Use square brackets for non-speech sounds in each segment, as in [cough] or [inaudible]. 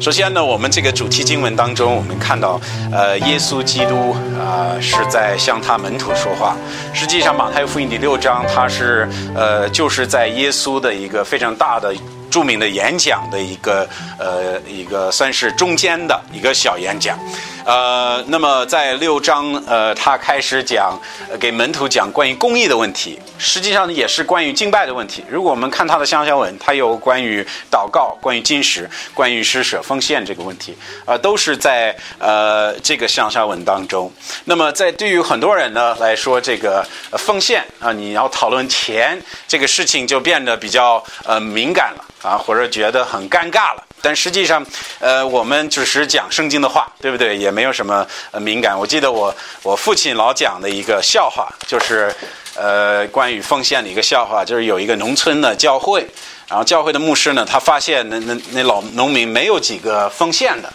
首先呢，我们这个主题经文当中，我们看到，呃，耶稣基督啊、是在向他门徒说话。实际上，马太福音第六章，它是呃，就是在耶稣的一个非常大的。著名的演讲的一个呃一个算是中间的一个小演讲，呃，那么在六章呃他开始讲给门徒讲关于公义的问题，实际上也是关于敬拜的问题。如果我们看他的香香文，他有关于祷告、关于金石、关于施舍奉献这个问题，啊、都是在呃这个香香文当中。那么在对于很多人呢来说，这个奉献啊、你要讨论钱这个事情就变得比较呃敏感了。啊，或者觉得很尴尬了。但实际上，呃，我们只是讲圣经的话，对不对？也没有什么呃敏感。我记得我我父亲老讲的一个笑话，就是呃关于奉献的一个笑话，就是有一个农村的教会，然后教会的牧师呢，他发现那那那老农民没有几个奉献的，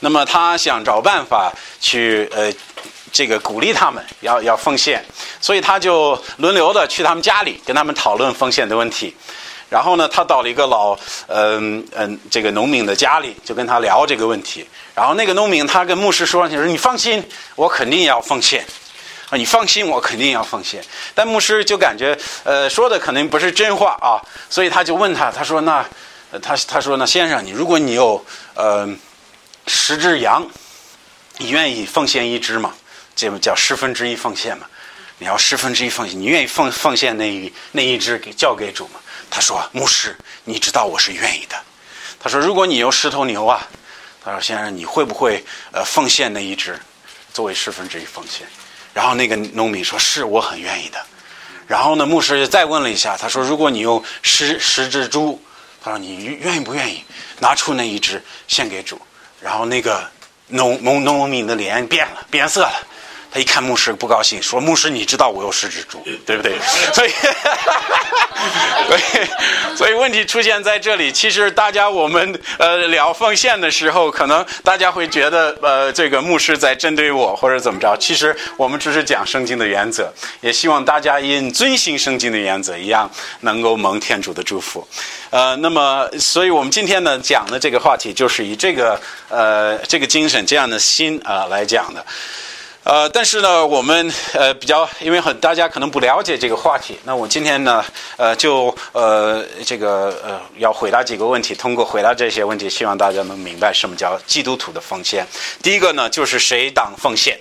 那么他想找办法去呃。这个鼓励他们要要奉献，所以他就轮流的去他们家里跟他们讨论奉献的问题。然后呢，他到了一个老嗯嗯这个农民的家里，就跟他聊这个问题。然后那个农民他跟牧师说：“你说你放心，我肯定要奉献啊，你放心，我肯定要奉献。”但牧师就感觉呃说的可能不是真话啊，所以他就问他，他说：“那他他说那先生，你如果你有呃十只羊，你愿意奉献一只吗？这不叫十分之一奉献嘛？你要十分之一奉献，你愿意奉奉献那一那一只给交给主吗？”他说：“牧师，你知道我是愿意的。”他说：“如果你有十头牛啊，他说先生，你会不会呃奉献那一只作为十分之一奉献？”然后那个农民说：“是我很愿意的。”然后呢，牧师又再问了一下，他说：“如果你有十十只猪，他说你愿意不愿意拿出那一只献给主？”然后那个农农农民的脸变了，变色了。他一看牧师不高兴，说：“牧师，你知道我有十只猪，对不对？” [laughs] 所以，所以，所以问题出现在这里。其实大家我们呃聊奉献的时候，可能大家会觉得呃这个牧师在针对我或者怎么着。其实我们只是讲圣经的原则，也希望大家因遵行圣经的原则一样，能够蒙天主的祝福。呃，那么，所以我们今天呢讲的这个话题，就是以这个呃这个精神、这样的心啊、呃、来讲的。呃，但是呢，我们呃比较，因为很大家可能不了解这个话题，那我今天呢，呃，就呃这个呃要回答几个问题，通过回答这些问题，希望大家能明白什么叫基督徒的奉献。第一个呢，就是谁当奉献。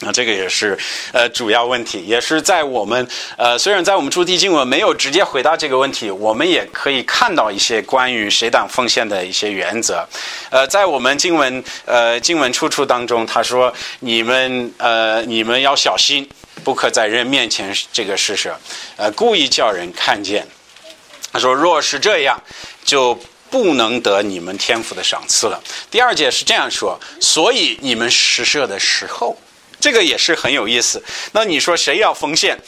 那这个也是呃主要问题，也是在我们呃虽然在我们主题经文没有直接回答这个问题，我们也可以看到一些关于谁当奉献的一些原则。呃，在我们经文呃经文出处当中，他说你们呃你们要小心，不可在人面前这个施舍，呃故意叫人看见。他说若是这样，就不能得你们天赋的赏赐了。第二节是这样说，所以你们施舍的时候。这个也是很有意思。那你说谁要奉献？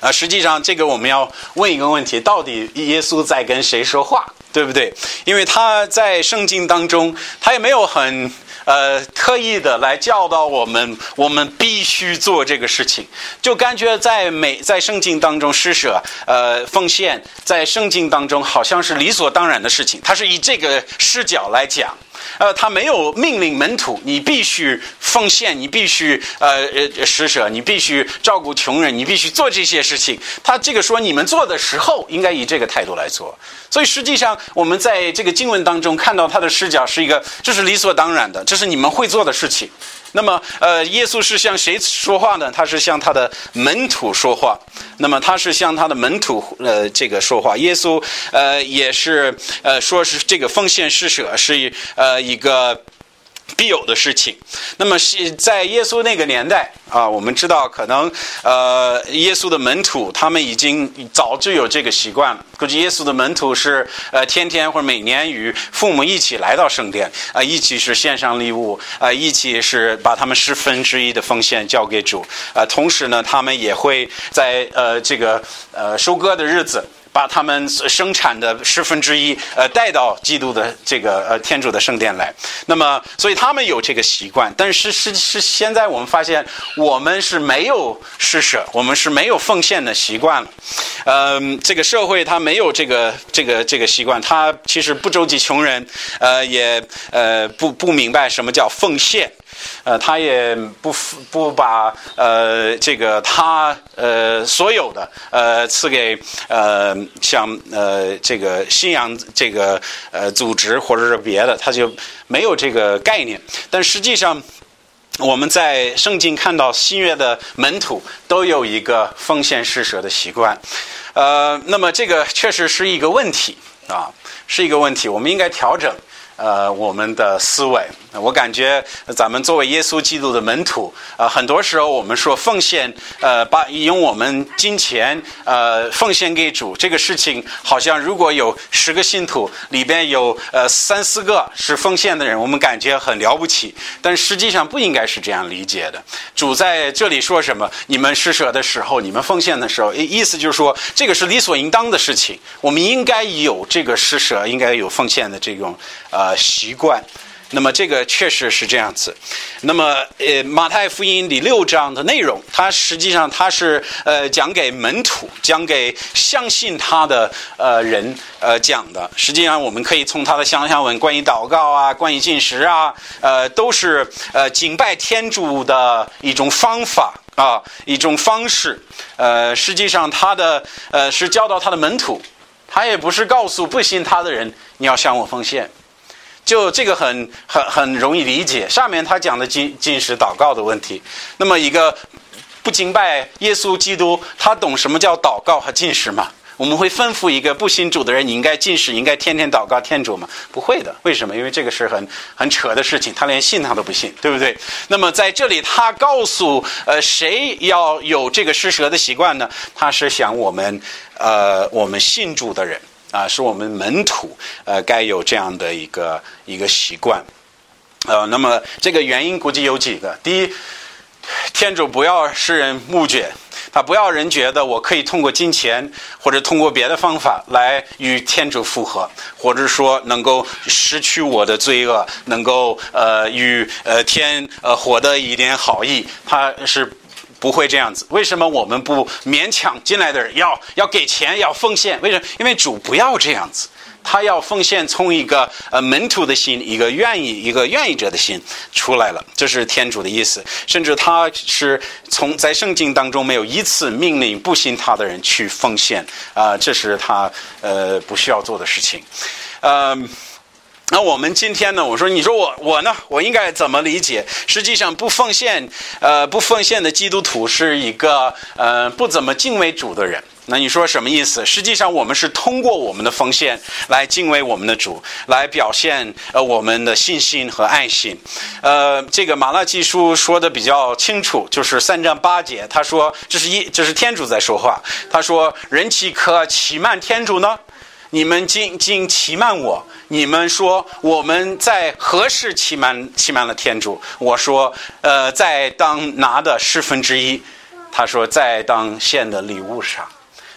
啊，实际上这个我们要问一个问题：到底耶稣在跟谁说话，对不对？因为他在圣经当中，他也没有很呃特意的来教导我们，我们必须做这个事情。就感觉在每在圣经当中施舍呃奉献，在圣经当中好像是理所当然的事情。他是以这个视角来讲。呃，他没有命令门徒，你必须奉献，你必须呃呃施舍，你必须照顾穷人，你必须做这些事情。他这个说你们做的时候，应该以这个态度来做。所以实际上，我们在这个经文当中看到他的视角是一个，这是理所当然的，这是你们会做的事情。那么，呃，耶稣是向谁说话呢？他是向他的门徒说话。那么，他是向他的门徒呃这个说话。耶稣呃也是呃说是这个奉献施舍是一呃一个必有的事情。那么是在耶稣那个年代啊，我们知道可能呃耶稣的门徒他们已经早就有这个习惯了。估计耶稣的门徒是呃天天或者每年与父母一起来到圣殿啊、呃，一起是献上礼物啊、呃，一起是把他们十分之一的奉献交给主啊、同时呢，他们也会在呃这个呃收割的日子。把他们生产的十分之一呃带到基督的这个呃天主的圣殿来。那么，所以他们有这个习惯，但是是是现在我们发现我们是没有施舍，我们是没有奉献的习惯了。嗯，这个社会它没有这个这个这个习惯，它其实不周济穷人，呃，也呃不不明白什么叫奉献。呃，他也不不把呃这个他呃所有的呃赐给呃像呃这个信仰这个呃组织或者是别的，他就没有这个概念。但实际上，我们在圣经看到新约的门徒都有一个奉献施舍的习惯。呃，那么这个确实是一个问题啊，是一个问题，我们应该调整。呃，我们的思维，我感觉咱们作为耶稣基督的门徒，呃，很多时候我们说奉献，呃，把用我们金钱，呃，奉献给主这个事情，好像如果有十个信徒里边有呃三四个是奉献的人，我们感觉很了不起。但实际上不应该是这样理解的。主在这里说什么？你们施舍的时候，你们奉献的时候，意思就是说，这个是理所应当的事情。我们应该有这个施舍，应该有奉献的这种呃。呃，习惯，那么这个确实是这样子。那么，呃，马太福音第六章的内容，它实际上它是呃讲给门徒，讲给相信他的呃人呃讲的。实际上，我们可以从他的想象文，关于祷告啊，关于进食啊，呃，都是呃敬拜天主的一种方法啊，一种方式。呃，实际上他的呃是教导他的门徒，他也不是告诉不信他的人，你要向我奉献。就这个很很很容易理解。上面他讲的进进食祷告的问题，那么一个不敬拜耶稣基督，他懂什么叫祷告和进食吗？我们会吩咐一个不信主的人，你应该进食，应该天天祷告天主吗？不会的。为什么？因为这个是很很扯的事情，他连信他都不信，对不对？那么在这里，他告诉呃谁要有这个施舍的习惯呢？他是想我们呃我们信主的人。啊，是我们门徒，呃，该有这样的一个一个习惯，呃，那么这个原因估计有几个。第一，天主不要使人目犷，他不要人觉得我可以通过金钱或者通过别的方法来与天主复合，或者说能够失去我的罪恶，能够呃与呃天呃获得一点好意，他是。不会这样子，为什么我们不勉强进来的人要要给钱要奉献？为什么？因为主不要这样子，他要奉献从一个呃门徒的心，一个愿意一个愿意者的心出来了，这是天主的意思。甚至他是从在圣经当中没有一次命令不信他的人去奉献啊，这是他呃不需要做的事情，嗯。那我们今天呢？我说，你说我我呢？我应该怎么理解？实际上，不奉献，呃，不奉献的基督徒是一个呃不怎么敬畏主的人。那你说什么意思？实际上，我们是通过我们的奉献来敬畏我们的主，来表现呃我们的信心和爱心。呃，这个马拉基书说的比较清楚，就是三章八节，他说这是一这是天主在说话。他说：“人岂可欺瞒天主呢？”你们竟竟欺瞒我！你们说我们在何时欺瞒欺瞒了天主？我说，呃，在当拿的十分之一。他说，在当献的礼物上。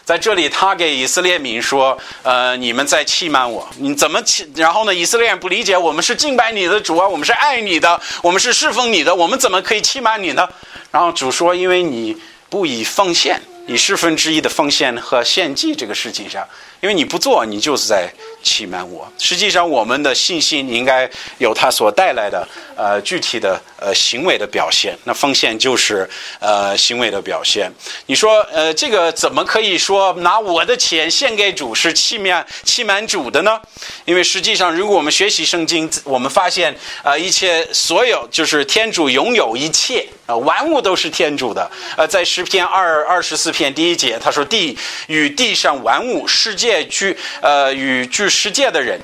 在这里，他给以色列民说，呃，你们在欺瞒我，你怎么欺？然后呢，以色列人不理解，我们是敬拜你的主啊，我们是爱你的，我们是侍奉你的，我们怎么可以欺瞒你呢？然后主说，因为你不以奉献，以十分之一的奉献和献祭这个事情上。因为你不做，你就是在欺瞒我。实际上，我们的信心应该有它所带来的呃具体的呃行为的表现。那奉献就是呃行为的表现。你说呃这个怎么可以说拿我的钱献给主是欺瞒欺瞒主的呢？因为实际上，如果我们学习圣经，我们发现啊一切所有就是天主拥有一切啊万物都是天主的。呃，在诗篇二二十四篇第一节，他说地与地上万物世界。界居呃与居世界的人，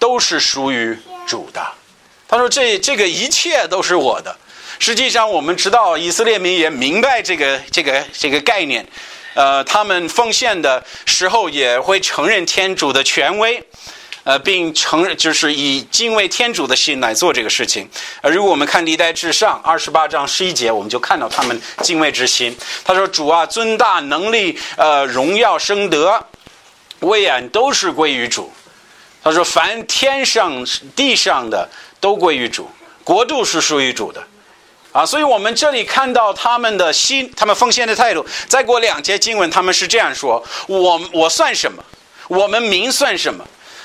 都是属于主的。他说：“这这个一切都是我的。”实际上，我们知道以色列民也明白这个这个这个概念。呃，他们奉献的时候也会承认天主的权威，呃，并承认就是以敬畏天主的心来做这个事情。呃，如果我们看历代至上二十八章十一节，我们就看到他们敬畏之心。他说：“主啊，尊大能力，呃，荣耀升德。”威严都是归于主。他说：“凡天上地上的都归于主，国度是属于主的。”啊，所以我们这里看到他们的心，他们奉献的态度。再过两节经文，他们是这样说：“我我算什么？我们民算什么？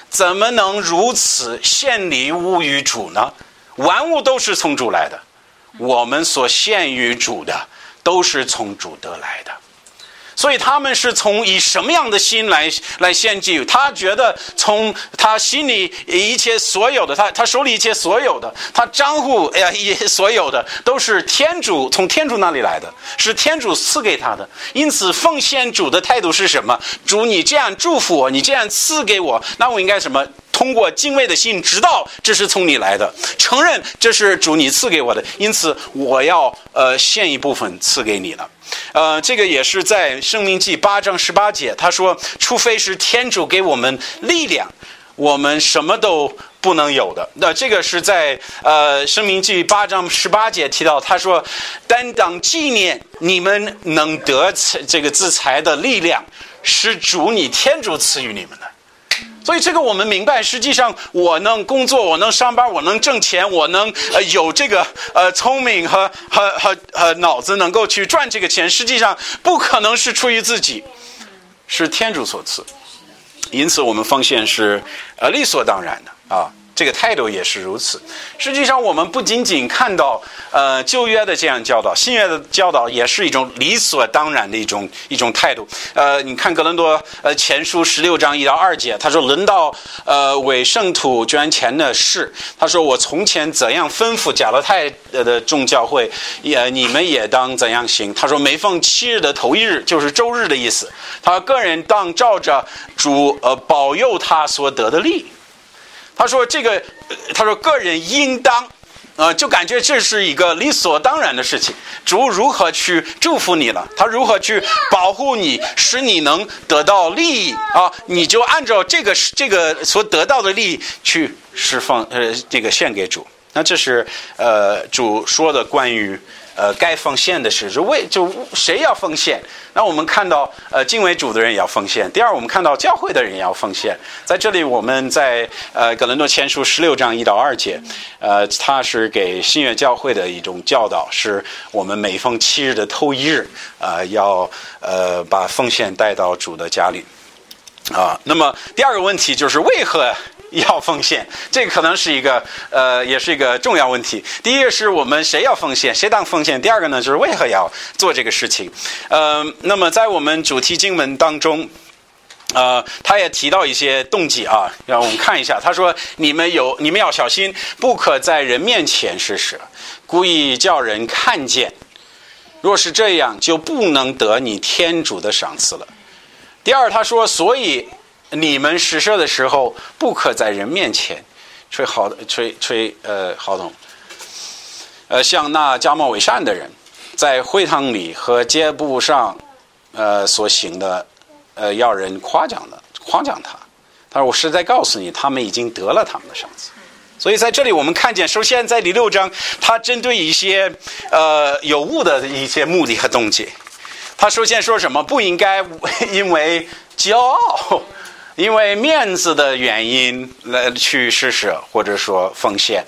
怎么能如此献礼物于主呢？万物都是从主来的，我们所献于主的，都是从主得来的。”所以他们是从以什么样的心来来献祭？他觉得从他心里一切所有的，他他手里一切所有的，他账户哎呀，也所有的都是天主从天主那里来的，是天主赐给他的。因此奉献主的态度是什么？主，你这样祝福我，你这样赐给我，那我应该什么？通过敬畏的心，知道这是从你来的，承认这是主你赐给我的，因此我要呃献一部分赐给你了。呃，这个也是在《生命记》八章十八节，他说：“除非是天主给我们力量，我们什么都不能有的。”那这个是在呃《生命记》八章十八节提到，他说：“担当纪念你们能得这个自裁的力量，是主你天主赐予你们的。”所以这个我们明白，实际上我能工作，我能上班，我能挣钱，我能呃有这个呃聪明和和和和脑子能够去赚这个钱，实际上不可能是出于自己，是天主所赐。因此，我们奉献是呃理所当然的啊。这个态度也是如此。实际上，我们不仅仅看到呃旧约的这样教导，新约的教导也是一种理所当然的一种一种态度。呃，你看格伦多呃前书十六章一到二节，他说：“轮到呃为圣土捐钱的事，他说我从前怎样吩咐加勒泰的众教会，也你们也当怎样行。”他说：“每逢七日的头一日，就是周日的意思。他个人当照着主呃保佑他所得的利。”他说：“这个，他说个人应当，呃，就感觉这是一个理所当然的事情。主如何去祝福你了？他如何去保护你，使你能得到利益啊？你就按照这个这个所得到的利益去释放，呃，这个献给主。那这是呃主说的关于。”呃，该奉献的是，就为就谁要奉献？那我们看到，呃，敬畏主的人也要奉献。第二，我们看到教会的人也要奉献。在这里，我们在呃《格伦多前书》十六章一到二节，呃，他是给新月教会的一种教导，是我们每逢七日的头一日，啊，要呃把奉献带到主的家里。啊，那么第二个问题就是为何？要奉献，这可能是一个呃，也是一个重要问题。第一个是我们谁要奉献，谁当奉献；第二个呢，就是为何要做这个事情。呃，那么在我们主题经文当中，呃，他也提到一些动机啊，让我们看一下。他说：“你们有，你们要小心，不可在人面前施舍，故意叫人看见。若是这样，就不能得你天主的赏赐了。”第二，他说：“所以。”你们施舍的时候，不可在人面前吹号、吹吹呃号筒。呃，像那假冒伪善的人，在会堂里和街布上，呃所行的，呃要人夸奖的，夸奖他。他说：“我是在告诉你，他们已经得了他们的赏赐。”所以在这里，我们看见，首先在第六章，他针对一些呃有误的一些目的和动机。他首先说什么？不应该因为骄傲。因为面子的原因来去施舍或者说奉献，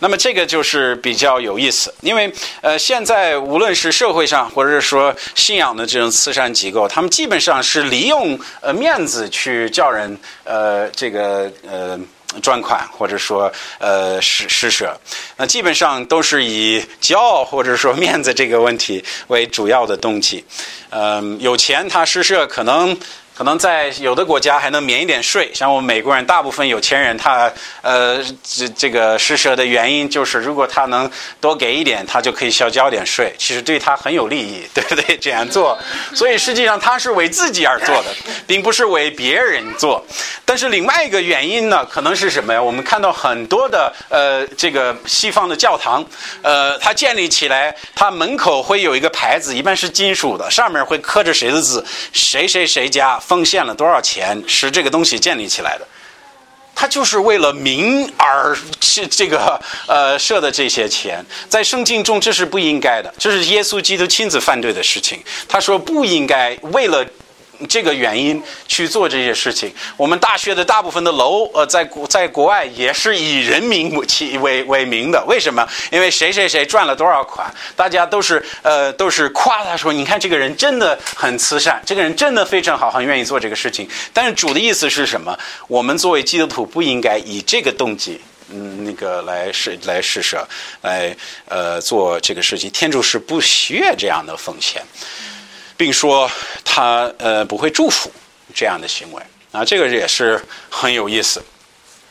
那么这个就是比较有意思。因为呃，现在无论是社会上或者说信仰的这种慈善机构，他们基本上是利用呃面子去叫人呃这个呃捐款或者说呃施施舍，那基本上都是以骄傲或者说面子这个问题为主要的动机。嗯，有钱他施舍可能。可能在有的国家还能免一点税，像我们美国人，大部分有钱人，他呃这这个施舍的原因就是，如果他能多给一点，他就可以少交点税，其实对他很有利益，[laughs] 对不对？这样做，所以实际上他是为自己而做的，[laughs] 并不是为别人做。但是另外一个原因呢，可能是什么呀？我们看到很多的呃这个西方的教堂，呃，它建立起来，它门口会有一个牌子，一般是金属的，上面会刻着谁的字，谁谁谁家。奉献了多少钱使这个东西建立起来的？他就是为了民而是这个呃设的这些钱，在圣经中这是不应该的，这是耶稣基督亲自反对的事情。他说不应该为了这个原因去做这些事情。我们大学的大部分的楼，呃，在国在国外也是以人民起为为名的。为什么？因为谁谁谁赚了多少款，大家都是呃都是夸他说，你看这个人真的很慈善，这个人真的非常好，很愿意做这个事情。但是主的意思是什么？我们作为基督徒不应该以这个动机。嗯，那个来施来施舍，来呃做这个事情。天主是不需要这样的奉献，并说他呃不会祝福这样的行为啊。这个也是很有意思，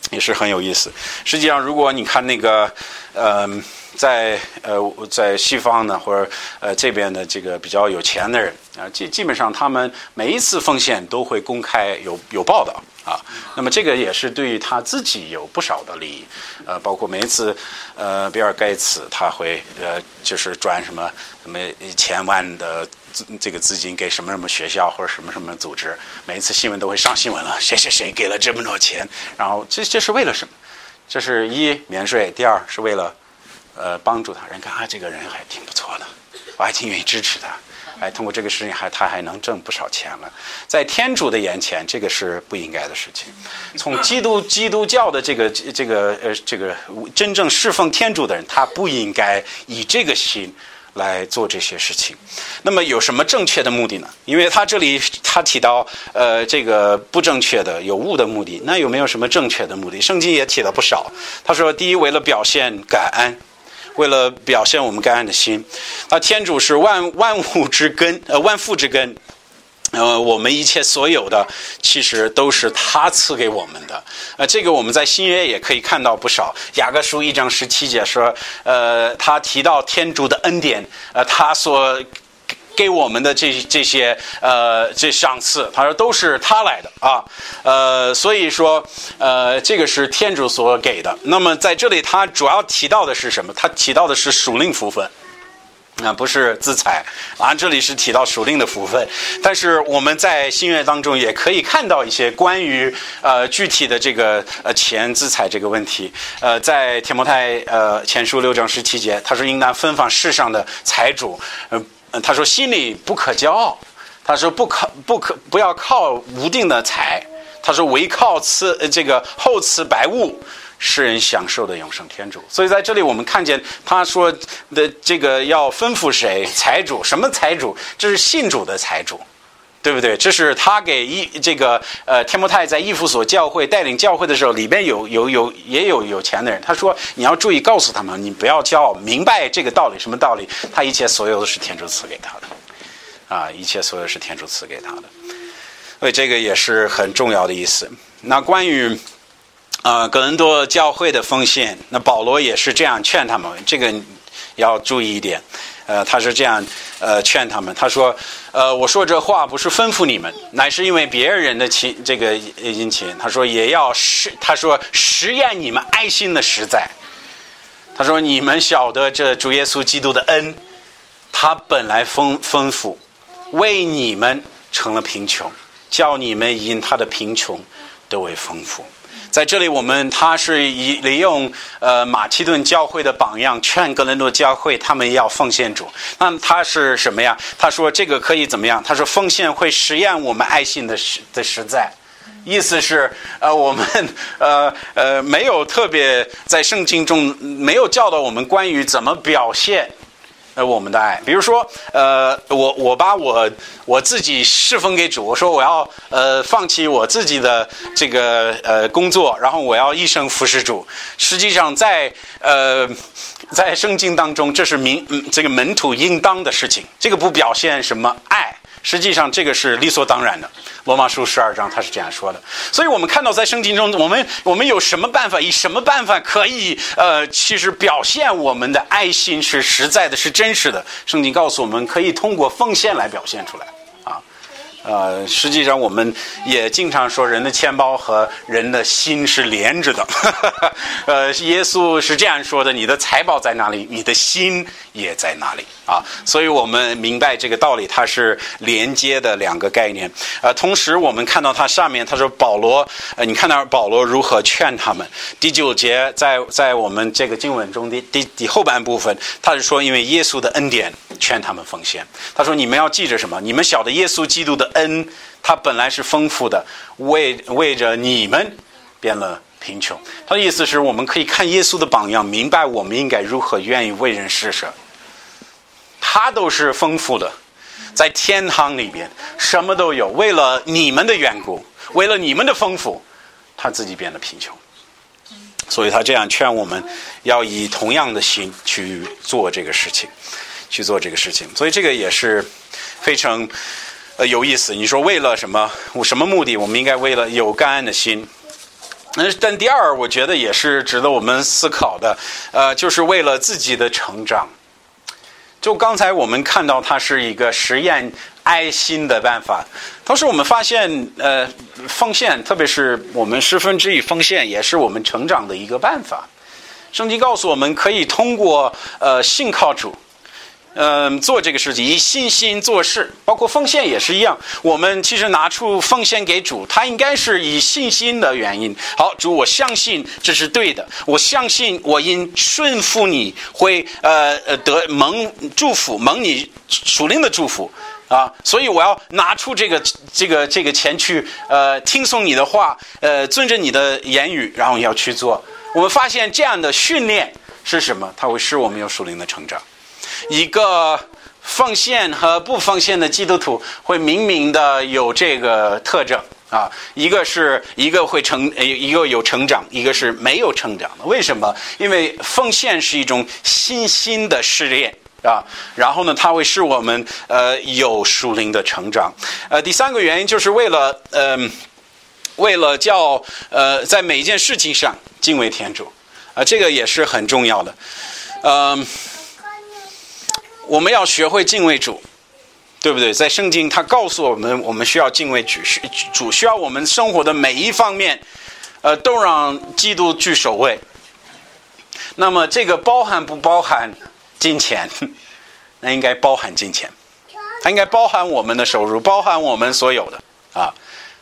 也是很有意思。实际上，如果你看那个呃，在呃在西方呢，或者呃这边的这个比较有钱的人啊，基基本上他们每一次奉献都会公开有有报道。啊，那么这个也是对于他自己有不少的利益，呃，包括每一次，呃，比尔盖茨他会呃，就是转什么什么一千万的资这个资金给什么什么学校或者什么什么组织，每一次新闻都会上新闻了，[laughs] 谁谁谁给了这么多钱，然后这这是为了什么？这是一免税，第二是为了呃帮助他，人看啊这个人还挺不错的，我还挺愿意支持他。哎，通过这个事情还他还能挣不少钱了，在天主的眼前，这个是不应该的事情。从基督 [coughs] 基督教的这个这个呃这个真正侍奉天主的人，他不应该以这个心来做这些事情。那么有什么正确的目的呢？因为他这里他提到呃这个不正确的有误的目的，那有没有什么正确的目的？圣经也提了不少。他说，第一，为了表现感恩。为了表现我们感恩的心，那天主是万万物之根，呃，万父之根，呃，我们一切所有的其实都是他赐给我们的，呃，这个我们在新约也可以看到不少。雅各书一章十七节说，呃，他提到天主的恩典，呃，他所。给我们的这这些呃这赏赐，他说都是他来的啊，呃，所以说呃这个是天主所给的。那么在这里，他主要提到的是什么？他提到的是属灵福分，啊，不是资财啊。这里是提到属灵的福分，但是我们在新约当中也可以看到一些关于呃具体的这个呃钱资财这个问题。呃，在天摩太呃前书六章十七节，他说应当分放世上的财主，嗯。嗯，他说心里不可骄傲，他说不可不可不要靠无定的财，他说唯靠赐这个厚赐白物，使人享受的永生天主。所以在这里我们看见他说的这个要吩咐谁财主什么财主，这是信主的财主。对不对？这是他给一这个呃天摩太在义父所教会带领教会的时候，里边有有有也有有钱的人。他说你要注意告诉他们，你不要骄傲，明白这个道理。什么道理？他一切所有都是天主赐给他的，啊，一切所有是天主赐给他的。所以这个也是很重要的意思。那关于啊格伦多教会的奉献，那保罗也是这样劝他们，这个要注意一点。呃，他是这样，呃，劝他们。他说，呃，我说这话不是吩咐你们，乃是因为别人的情，这个殷勤。他说也要实，他说实验你们爱心的实在。他说你们晓得这主耶稣基督的恩，他本来丰丰富，为你们成了贫穷，叫你们因他的贫穷得为丰富。在这里，我们他是以利用呃马其顿教会的榜样，劝格伦多教会他们要奉献主。那他是什么呀？他说这个可以怎么样？他说奉献会实验我们爱心的实的实在。意思是呃我们呃呃没有特别在圣经中没有教导我们关于怎么表现。呃，我们的爱，比如说，呃，我我把我我自己侍奉给主，我说我要呃放弃我自己的这个呃工作，然后我要一生服侍主。实际上，在呃在圣经当中，这是民这个门徒应当的事情，这个不表现什么爱。实际上，这个是理所当然的。罗马书十二章他是这样说的。所以我们看到在圣经中，我们我们有什么办法？以什么办法可以呃，其实表现我们的爱心是实在的，是真实的？圣经告诉我们，可以通过奉献来表现出来。呃，实际上我们也经常说，人的钱包和人的心是连着的。[laughs] 呃，耶稣是这样说的：“你的财宝在哪里，你的心也在哪里。”啊，所以我们明白这个道理，它是连接的两个概念。呃，同时我们看到它上面他说保罗，呃，你看到保罗如何劝他们？第九节在在我们这个经文中的第第后半部分，他是说，因为耶稣的恩典劝他们奉献。他说：“你们要记着什么？你们晓得耶稣基督的恩，他本来是丰富的，为为着你们变了贫穷。”他的意思是我们可以看耶稣的榜样，明白我们应该如何愿意为人施舍。他都是丰富的，在天堂里边什么都有。为了你们的缘故，为了你们的丰富，他自己变得贫穷。所以他这样劝我们，要以同样的心去做这个事情，去做这个事情。所以这个也是非常呃有意思。你说为了什么？我什么目的？我们应该为了有感恩的心。嗯，但第二，我觉得也是值得我们思考的。呃，就是为了自己的成长。就刚才我们看到，它是一个实验爱心的办法。同时，我们发现，呃，奉献，特别是我们十分之一奉献，也是我们成长的一个办法。圣经告诉我们，可以通过呃信靠主。嗯，做这个事情以信心做事，包括奉献也是一样。我们其实拿出奉献给主，他应该是以信心的原因。好，主，我相信这是对的，我相信我因顺服你会呃呃得蒙祝福，蒙你属灵的祝福啊，所以我要拿出这个这个这个钱去呃听从你的话，呃遵着你的言语，然后要去做。我们发现这样的训练是什么？它会使我们有属灵的成长。一个奉献和不奉献的基督徒会明明的有这个特征啊，一个是一个会成，一个有成长，一个是没有成长的。为什么？因为奉献是一种信心的试炼啊，然后呢，它会使我们呃有属灵的成长。呃，第三个原因就是为了呃，为了叫呃在每一件事情上敬畏天主啊，这个也是很重要的，嗯。我们要学会敬畏主，对不对？在圣经，他告诉我们，我们需要敬畏主，主需要我们生活的每一方面，呃，都让基督居首位。那么，这个包含不包含金钱？[laughs] 那应该包含金钱，它应该包含我们的收入，包含我们所有的啊。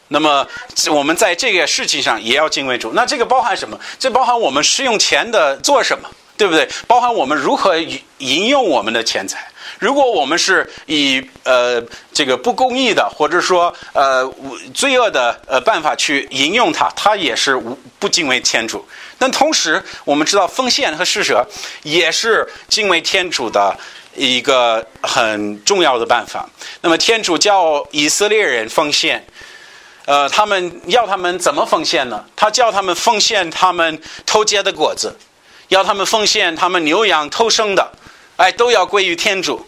那么，我们在这个事情上也要敬畏主。那这个包含什么？这包含我们使用钱的做什么？对不对？包含我们如何引用我们的钱财。如果我们是以呃这个不公义的，或者说呃罪恶的呃办法去引用它，它也是无不敬畏天主。但同时，我们知道奉献和施舍也是敬畏天主的一个很重要的办法。那么，天主叫以色列人奉献，呃，他们要他们怎么奉献呢？他叫他们奉献他们偷结的果子。要他们奉献他们牛羊偷生的，哎，都要归于天主。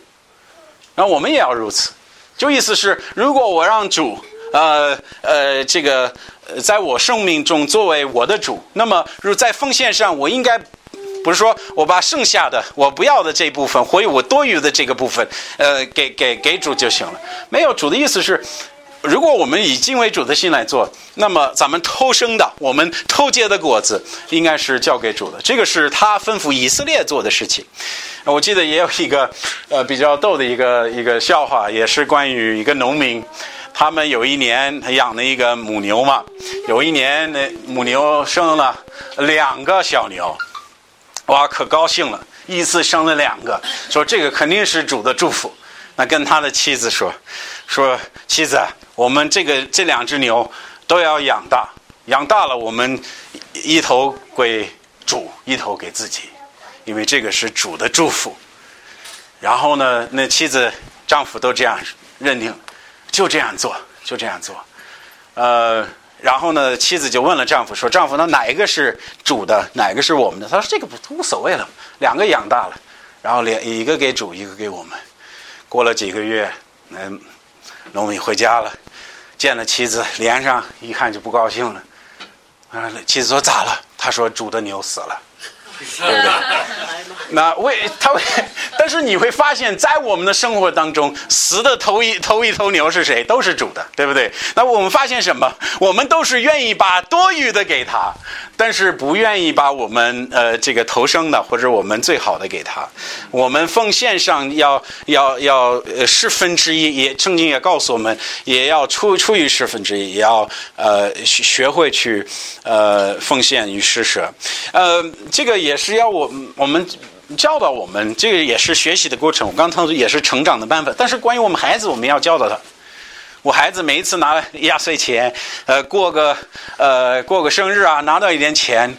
那我们也要如此，就意思是，如果我让主，呃呃，这个在我生命中作为我的主，那么如在奉献上，我应该不是说我把剩下的我不要的这部分，或者我多余的这个部分，呃，给给给主就行了。没有主的意思是。如果我们以敬畏主的心来做，那么咱们偷生的、我们偷结的果子，应该是交给主的。这个是他吩咐以色列做的事情。我记得也有一个呃比较逗的一个一个笑话，也是关于一个农民，他们有一年他养了一个母牛嘛，有一年那母牛生了两个小牛，哇，可高兴了，一次生了两个，说这个肯定是主的祝福。那跟他的妻子说，说妻子。我们这个这两只牛都要养大，养大了我们一头归主，一头给自己，因为这个是主的祝福。然后呢，那妻子、丈夫都这样认定，就这样做，就这样做。呃，然后呢，妻子就问了丈夫说：“丈夫，那哪一个是主的，哪个是我们的？”他说：“这个不无所谓了，两个养大了，然后连一个给主，一个给我们。”过了几个月，嗯，农民回家了。见了妻子，脸上一看就不高兴了。啊，妻子说咋了？他说煮的牛死了，对不对？那为他为，但是你会发现在我们的生活当中，死的头一头一头牛是谁？都是主的，对不对？那我们发现什么？我们都是愿意把多余的给他。但是不愿意把我们呃这个投生的或者我们最好的给他，我们奉献上要要要呃十分之一，也圣经也告诉我们，也要出出于十分之一，也要呃学会去呃奉献与施舍，呃这个也也是要我我们教导我们，这个也是学习的过程。我刚才说也是成长的办法。但是关于我们孩子，我们要教导他。我孩子每一次拿压岁钱，呃，过个呃过个生日啊，拿到一点钱，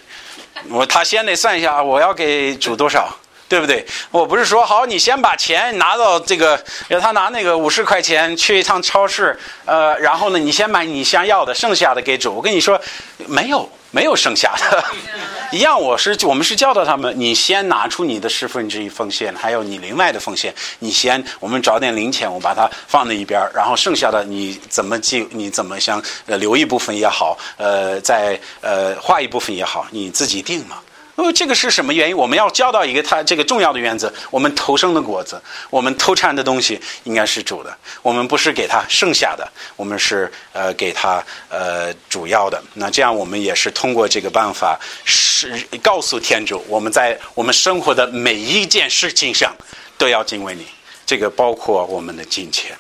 我他先得算一下，我要给主多少。对不对？我不是说好，你先把钱拿到这个，让他拿那个五十块钱去一趟超市，呃，然后呢，你先买你想要的，剩下的给主。我跟你说，没有，没有剩下的，[laughs] 一样。我是我们是教导他们，你先拿出你的十分之一奉献，还有你另外的奉献，你先，我们找点零钱，我把它放在一边然后剩下的你怎么记，你怎么想，呃，留一部分也好，呃，再呃花一部分也好，你自己定嘛。那么这个是什么原因？我们要教导一个他这个重要的原则：我们投生的果子，我们偷产的东西应该是主的。我们不是给他剩下的，我们是呃给他呃主要的。那这样我们也是通过这个办法，是告诉天主，我们在我们生活的每一件事情上都要敬畏你。这个包括我们的金钱，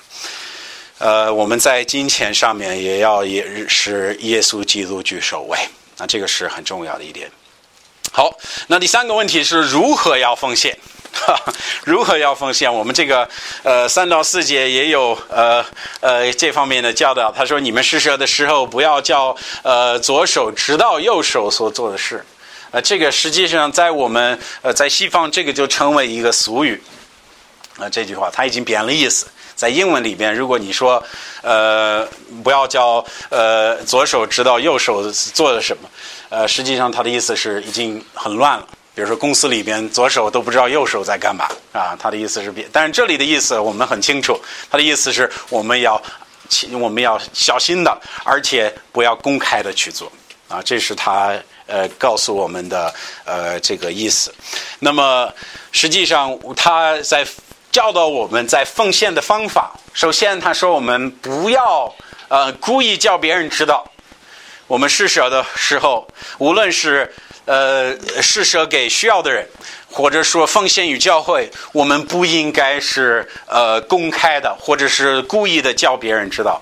呃，我们在金钱上面也要也是耶稣基督居首位。那这个是很重要的一点。好，那第三个问题是如何要奉献？哈 [laughs] 如何要奉献？我们这个呃三到四节也有呃呃这方面的教导。他说：你们施舍的时候，不要叫呃左手知道右手所做的事。呃，这个实际上在我们呃在西方，这个就成为一个俗语。啊，这句话它已经变了意思。在英文里边，如果你说呃不要叫呃左手知道右手做了什么。呃，实际上他的意思是已经很乱了。比如说公司里边左手都不知道右手在干嘛啊，他的意思是别。但是这里的意思我们很清楚，他的意思是我们要请我们要小心的，而且不要公开的去做啊，这是他呃告诉我们的呃这个意思。那么实际上他在教导我们在奉献的方法，首先他说我们不要呃故意叫别人知道。我们施舍的时候，无论是呃施舍给需要的人，或者说奉献与教会，我们不应该是呃公开的，或者是故意的叫别人知道。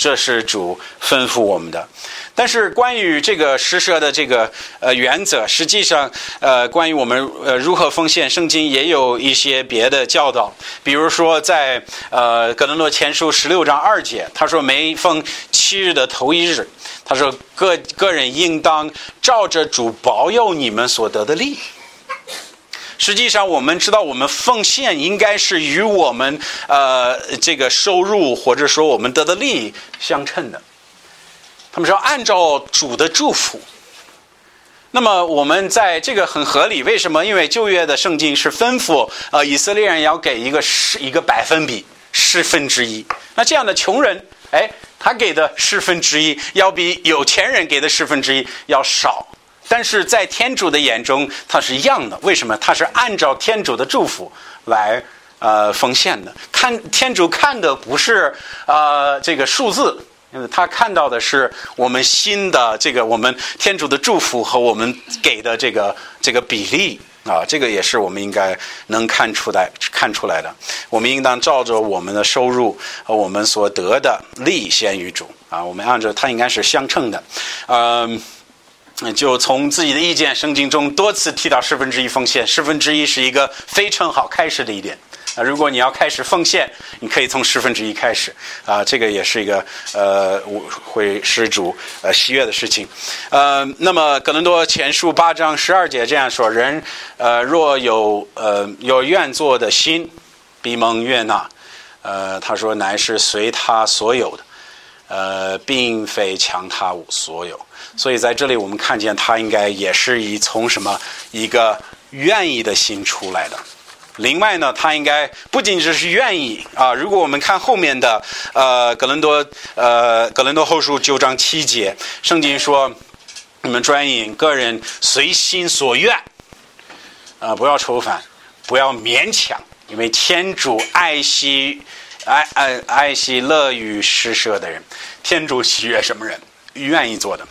这是主吩咐我们的。但是关于这个施舍的这个呃原则，实际上呃关于我们呃如何奉献，圣经也有一些别的教导。比如说在呃格伦诺前书十六章二节，他说每逢七日的头一日。他说：“个个人应当照着主保佑你们所得的利。实际上，我们知道，我们奉献应该是与我们呃这个收入或者说我们得的利益相称的。他们说按照主的祝福。那么我们在这个很合理。为什么？因为旧约的圣经是吩咐呃以色列人要给一个十一个百分比十分之一。那这样的穷人，哎。”他给的十分之一要比有钱人给的十分之一要少，但是在天主的眼中，它是一样的。为什么？它是按照天主的祝福来呃奉献的。看天主看的不是呃这个数字，他看到的是我们新的这个我们天主的祝福和我们给的这个这个比例。啊，这个也是我们应该能看出来、看出来的。我们应当照着我们的收入和我们所得的利先于主啊。我们按照它应该是相称的。嗯，那就从自己的意见，圣经中多次提到十分之一奉献，十分之一是一个非常好开始的一点。啊，如果你要开始奉献，你可以从十分之一开始啊，这个也是一个呃，会施主呃喜悦的事情。呃，那么格伦多前书八章十二节这样说：人呃若有呃有愿做的心，必蒙悦纳。呃，他说乃是随他所有的，呃，并非强他所有。所以在这里我们看见他应该也是以从什么一个愿意的心出来的。另外呢，他应该不仅只是愿意啊。如果我们看后面的呃《格伦多》呃《格伦多后书》九章七节，圣经说：“你们专引个人随心所愿，啊，不要愁烦，不要勉强，因为天主爱惜爱爱爱惜乐于施舍的人。天主喜悦什么人？愿意做的。”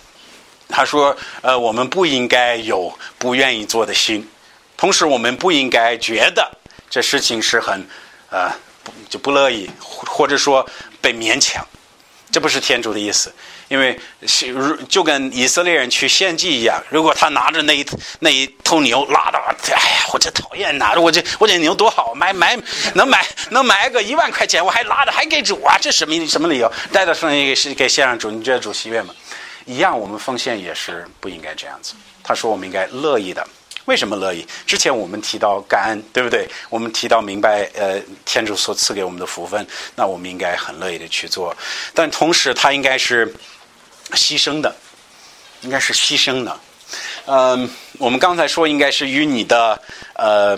他说：“呃，我们不应该有不愿意做的心。”同时，我们不应该觉得这事情是很，呃，就不乐意，或者说被勉强，这不是天主的意思，因为如就跟以色列人去献祭一样，如果他拿着那一那一头牛拉到，哎呀，我这讨厌拿着我这我这牛多好，买买 [laughs] 能买能买个一万块钱，我还拉着还给主啊，这什么什么理由？带到圣殿给给献上主，你觉得主喜悦吗？一样，我们奉献也是不应该这样子。他说我们应该乐意的。为什么乐意？之前我们提到感恩，对不对？我们提到明白，呃，天主所赐给我们的福分，那我们应该很乐意的去做。但同时，他应该是牺牲的，应该是牺牲的。嗯，我们刚才说应该是与你的呃。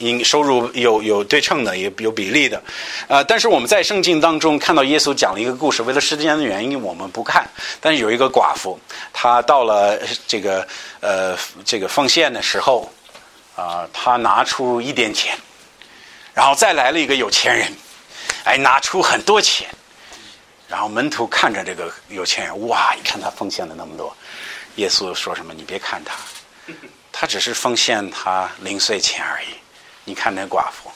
应收入有有对称的，也有比例的，呃，但是我们在圣经当中看到耶稣讲了一个故事，为了时间的原因，我们不看。但是有一个寡妇，她到了这个呃这个奉献的时候，啊，她拿出一点钱，然后再来了一个有钱人，哎，拿出很多钱，然后门徒看着这个有钱人，哇，你看他奉献了那么多，耶稣说什么？你别看他，[laughs] 他只是奉献他零碎钱而已。你看那寡妇，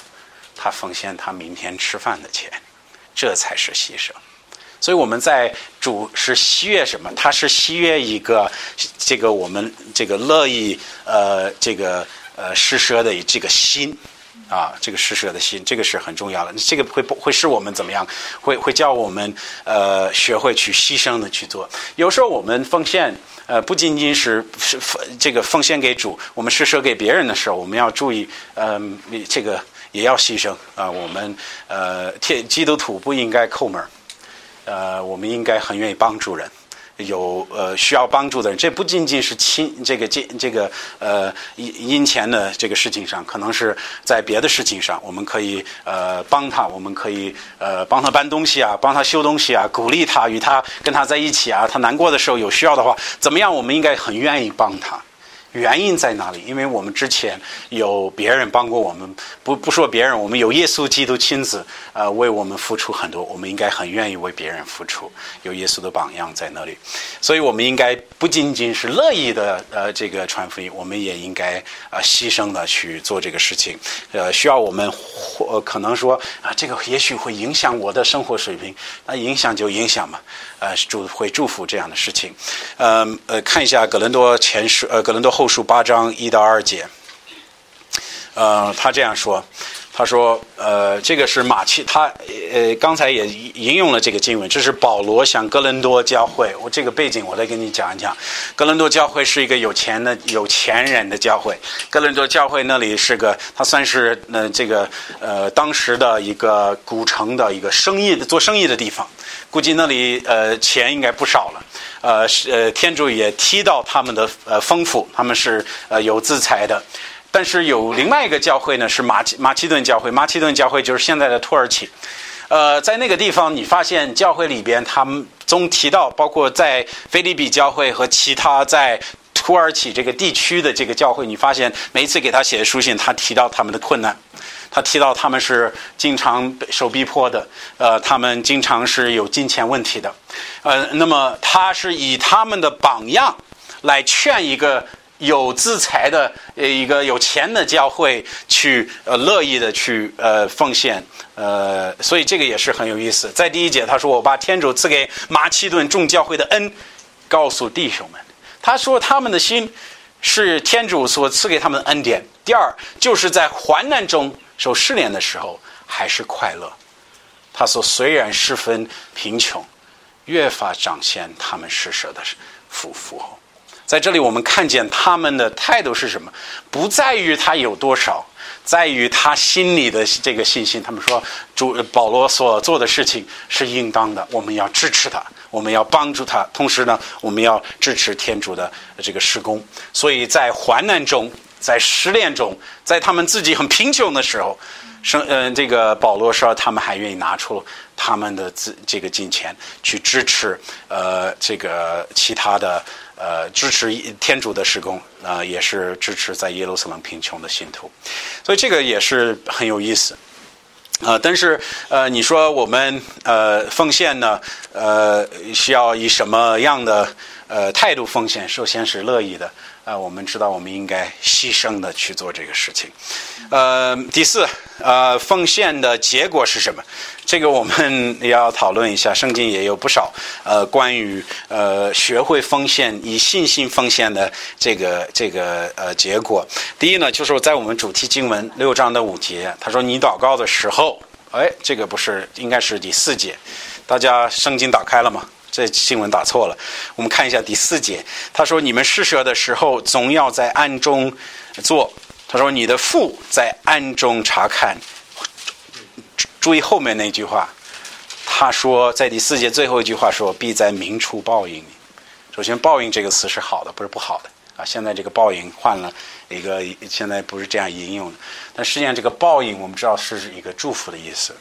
他奉献他明天吃饭的钱，这才是牺牲。所以我们在主是喜悦什么？他是喜悦一个这个我们这个乐意呃这个呃施舍的这个心啊，这个施舍的心，这个是很重要的。这个会会使我们怎么样？会会教我们呃学会去牺牲的去做。有时候我们奉献。呃，不仅仅是是这个奉献给主，我们施舍给别人的时候，我们要注意，嗯，这个也要牺牲啊。我们呃，天基督徒不应该抠门呃，我们应该很愿意帮助人。有呃需要帮助的人，这不仅仅是亲这个这这个呃因因钱的这个事情上，可能是在别的事情上，我们可以呃帮他，我们可以呃帮他搬东西啊，帮他修东西啊，鼓励他，与他跟他在一起啊，他难过的时候有需要的话，怎么样？我们应该很愿意帮他。原因在哪里？因为我们之前有别人帮过我们，不不说别人，我们有耶稣基督亲自呃为我们付出很多，我们应该很愿意为别人付出，有耶稣的榜样在那里，所以我们应该不仅仅是乐意的呃这个传福音，我们也应该啊牺牲的去做这个事情，呃需要我们或可能说啊这个也许会影响我的生活水平，那影响就影响嘛。呃，祝会祝福这样的事情，呃呃，看一下《格伦多前书》呃，《格伦多后后书》八章一到二节，呃，他这样说。他说：“呃，这个是马其，他呃刚才也引用了这个经文，这是保罗向哥伦多教会。我这个背景我再跟你讲一讲。哥伦多教会是一个有钱的有钱人的教会。哥伦多教会那里是个，他算是呃这个呃当时的一个古城的一个生意的做生意的地方。估计那里呃钱应该不少了。呃是呃天主也提到他们的呃丰富，他们是呃有资财的。”但是有另外一个教会呢，是马其马其顿教会。马其顿教会就是现在的土耳其。呃，在那个地方，你发现教会里边，他们总提到，包括在菲利比教会和其他在土耳其这个地区的这个教会，你发现每一次给他写的书信，他提到他们的困难，他提到他们是经常受逼迫的，呃，他们经常是有金钱问题的，呃，那么他是以他们的榜样来劝一个。有资财的呃一个有钱的教会去呃乐意的去呃奉献呃，所以这个也是很有意思。在第一节他说：“我把天主赐给马其顿众教会的恩告诉弟兄们。”他说他们的心是天主所赐给他们的恩典。第二，就是在患难中受试炼的时候还是快乐。他说虽然十分贫穷，越发彰显他们施舍的福富厚。在这里，我们看见他们的态度是什么？不在于他有多少，在于他心里的这个信心。他们说，主保罗所做的事情是应当的，我们要支持他，我们要帮助他。同时呢，我们要支持天主的这个施工。所以在患难中，在失恋中，在他们自己很贫穷的时候，生嗯，这个保罗说，他们还愿意拿出他们的资这个金钱去支持呃这个其他的。呃，支持天主的施工，啊，也是支持在耶路撒冷贫穷的信徒，所以这个也是很有意思，啊，但是呃，你说我们呃奉献呢，呃，需要以什么样的呃态度奉献？首先是乐意的，呃，我们知道我们应该牺牲的去做这个事情。呃，第四，呃，奉献的结果是什么？这个我们也要讨论一下。圣经也有不少呃关于呃学会奉献、以信心奉献的这个这个呃结果。第一呢，就是在我们主题经文六章的五节，他说：“你祷告的时候，哎，这个不是应该是第四节。大家圣经打开了吗？”这新闻打错了，我们看一下第四节。他说：“你们施舍的时候，总要在暗中做。”他说：“你的父在暗中查看。”注意后面那句话。他说，在第四节最后一句话说：“必在明处报应。”首先，“报应”这个词是好的，不是不好的啊。现在这个“报应”换了一个，现在不是这样引用的。但实际上，这个“报应”我们知道是一个祝福的意思，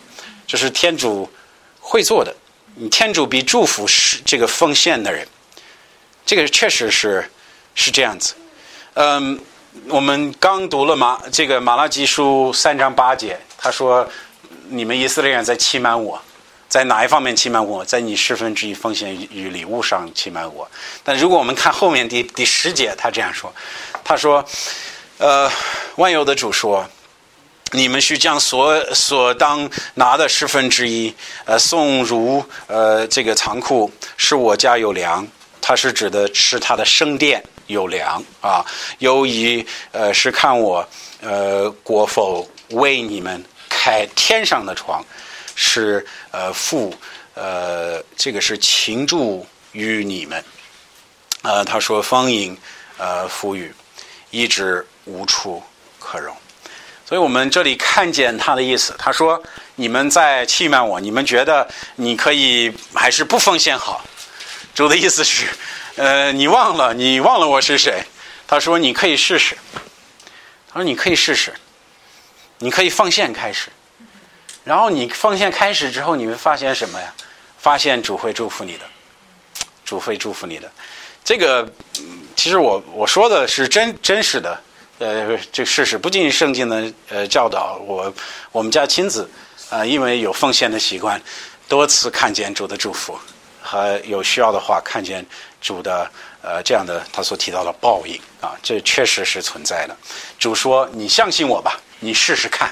就是天主会做的。天主比祝福是这个奉献的人，这个确实是是这样子。嗯，我们刚读了马这个马拉基书三章八节，他说：“你们以色列人在欺瞒我，在哪一方面欺瞒我？在你十分之一奉献与礼物上欺瞒我。”但如果我们看后面第第十节，他这样说：“他说，呃，万有的主说。”你们需将所所当拿的十分之一，呃，送入呃这个仓库，是我家有粮。他是指的是他的圣殿有粮啊。由于呃是看我呃国否为你们开天上的窗，是呃父呃这个是情注于你们。呃，他说丰盈呃富裕，一直无处可容。所以我们这里看见他的意思，他说：“你们在欺瞒我，你们觉得你可以还是不奉献好？”主的意思是：“呃，你忘了，你忘了我是谁？”他说：“你可以试试。”他说：“你可以试试，你可以奉献开始。然后你奉献开始之后，你会发现什么呀？发现主会祝福你的，主会祝福你的。这个其实我我说的是真真实的。”呃，这事实不仅圣经的呃教导，我我们家亲子啊，因为有奉献的习惯，多次看见主的祝福，和有需要的话看见主的呃这样的他所提到的报应啊，这确实是存在的。主说：“你相信我吧，你试试看。”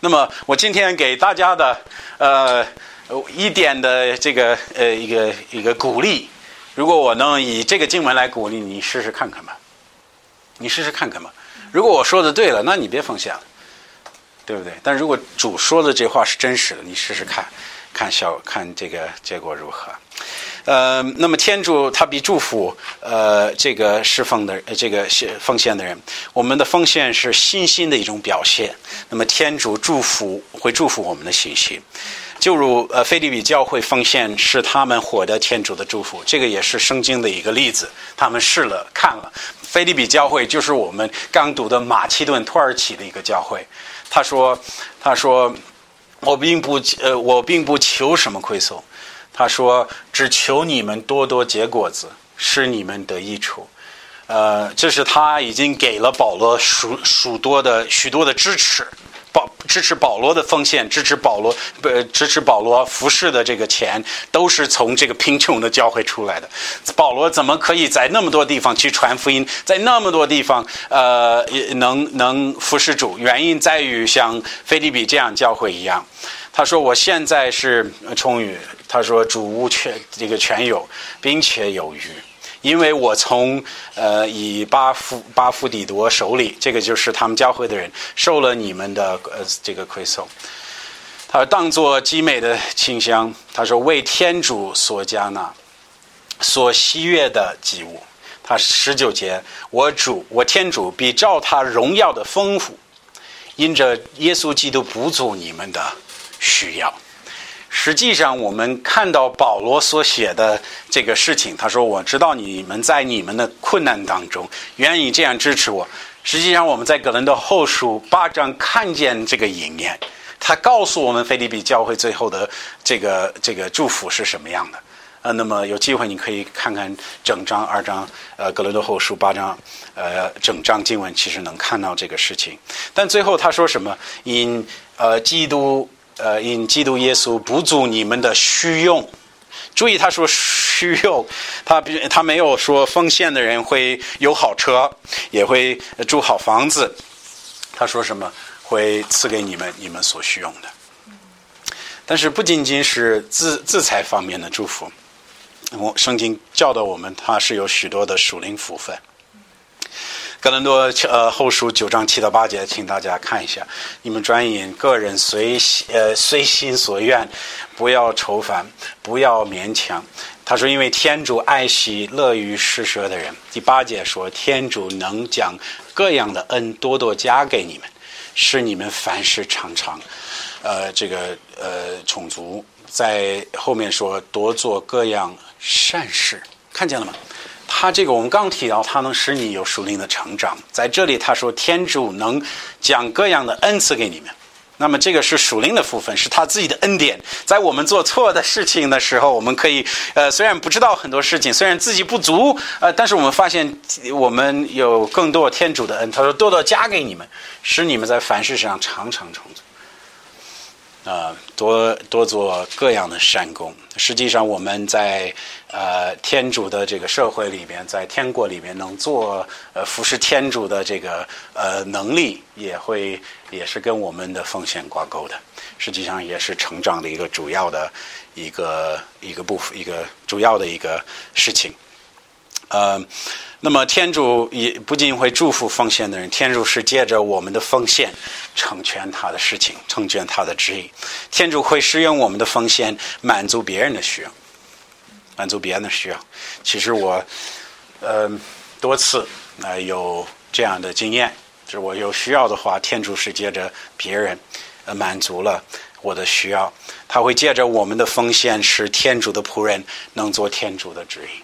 那么我今天给大家的呃一点的这个呃一个一个鼓励，如果我能以这个经文来鼓励你，试试看看吧，你试试看看吧。如果我说的对了，那你别奉献了，对不对？但如果主说的这话是真实的，你试试看，看效看这个结果如何？呃，那么天主他比祝福呃这个侍奉的这个奉献的人，我们的奉献是信心的一种表现。那么天主祝福会祝福我们的信心，就如呃菲利比教会奉献是他们获得天主的祝福，这个也是圣经的一个例子，他们试了看了。菲利比教会就是我们刚读的马其顿土耳其的一个教会。他说：“他说，我并不呃，我并不求什么馈送。他说，只求你们多多结果子，使你们得益处。呃，这是他已经给了保罗数数多的许多的支持。”保支持保罗的奉献，支持保罗不支持保罗服侍的这个钱，都是从这个贫穷的教会出来的。保罗怎么可以在那么多地方去传福音，在那么多地方呃能能服侍主？原因在于像菲利比这样教会一样。他说：“我现在是充裕。”他说：“主无全这个全有，并且有余。”因为我从呃以巴夫巴夫底多手里，这个就是他们教会的人受了你们的呃这个馈送，他说当做极美的清香，他说为天主所加纳，所喜悦的祭物。他十九节，我主我天主比照他荣耀的丰富，因着耶稣基督补足你们的需要。实际上，我们看到保罗所写的这个事情，他说：“我知道你们在你们的困难当中愿意这样支持我。”实际上，我们在格伦的后书八章看见这个影验，他告诉我们菲利比教会最后的这个这个祝福是什么样的。呃，那么有机会你可以看看整章二章，呃，格伦的后书八章，呃，整章经文其实能看到这个事情。但最后他说什么？因呃，基督。呃，因基督耶稣补足你们的虚用。注意，他说虚用。他比他没有说奉献的人会有好车，也会住好房子。他说什么会赐给你们你们所需用的。但是不仅仅是自自财方面的祝福，我圣经教导我们，它是有许多的属灵福分。哥伦多呃后书九章七到八节，请大家看一下。你们专引个人随呃随心所愿，不要愁烦，不要勉强。他说，因为天主爱惜乐于施舍的人。第八节说，天主能将各样的恩多多加给你们，使你们凡事常常。呃，这个呃，充足，在后面说多做各样善事，看见了吗？他这个我们刚提到，他能使你有属灵的成长。在这里他说，天主能讲各样的恩赐给你们，那么这个是属灵的部分，是他自己的恩典。在我们做错的事情的时候，我们可以呃，虽然不知道很多事情，虽然自己不足，呃，但是我们发现我们有更多天主的恩。他说，多多加给你们，使你们在凡事上常常充足。呃，多多做各样的善功。实际上，我们在呃天主的这个社会里边，在天国里面能做呃服侍天主的这个呃能力，也会也是跟我们的奉献挂钩的。实际上，也是成长的一个主要的一个一个部分，一个主要的一个事情。呃。那么天主也不仅会祝福奉献的人，天主是借着我们的奉献成全他的事情，成全他的旨意。天主会使用我们的奉献满足别人的需要，满足别人的需要。其实我呃多次啊有这样的经验，就是我有需要的话，天主是借着别人呃满足了我的需要，他会借着我们的奉献使天主的仆人能做天主的旨意。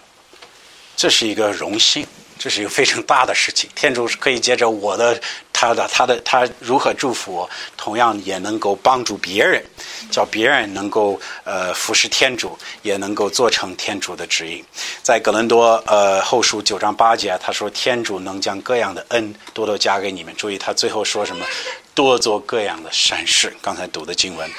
这是一个荣幸，这是一个非常大的事情。天主可以借着我的、他的、他的、他如何祝福我，同样也能够帮助别人，叫别人能够呃服侍天主，也能够做成天主的指引。在格伦多呃后书九章八节，他说：“天主能将各样的恩多多加给你们。”注意他最后说什么？多做各样的善事。刚才读的经文。